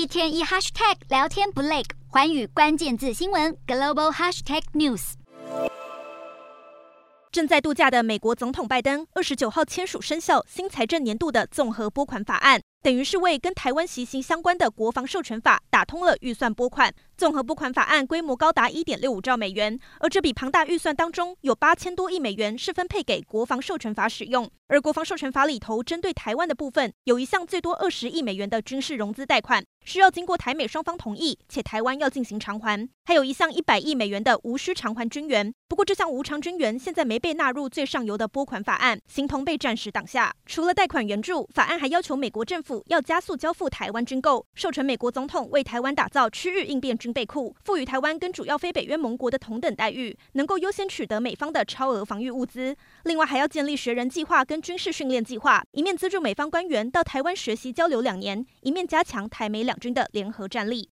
一天一 hashtag 聊天不累，寰宇关键字新闻 global hashtag news。正在度假的美国总统拜登二十九号签署生效新财政年度的综合拨款法案，等于是为跟台湾习行相关的国防授权法打通了预算拨款。综合拨款法案规模高达一点六五兆美元，而这笔庞大预算当中，有八千多亿美元是分配给国防授权法使用。而国防授权法里头针对台湾的部分，有一项最多二十亿美元的军事融资贷款，需要经过台美双方同意，且台湾要进行偿还。还有一项一百亿美元的无需偿还军援，不过这项无偿军援现在没被纳入最上游的拨款法案，形同被暂时挡下。除了贷款援助，法案还要求美国政府要加速交付台湾军购，授权美国总统为台湾打造区域应变军备库，赋予台湾跟主要非北约盟国的同等待遇，能够优先取得美方的超额防御物资。另外，还要建立学人计划跟军事训练计划，一面资助美方官员到台湾学习交流两年，一面加强台美两军的联合战力。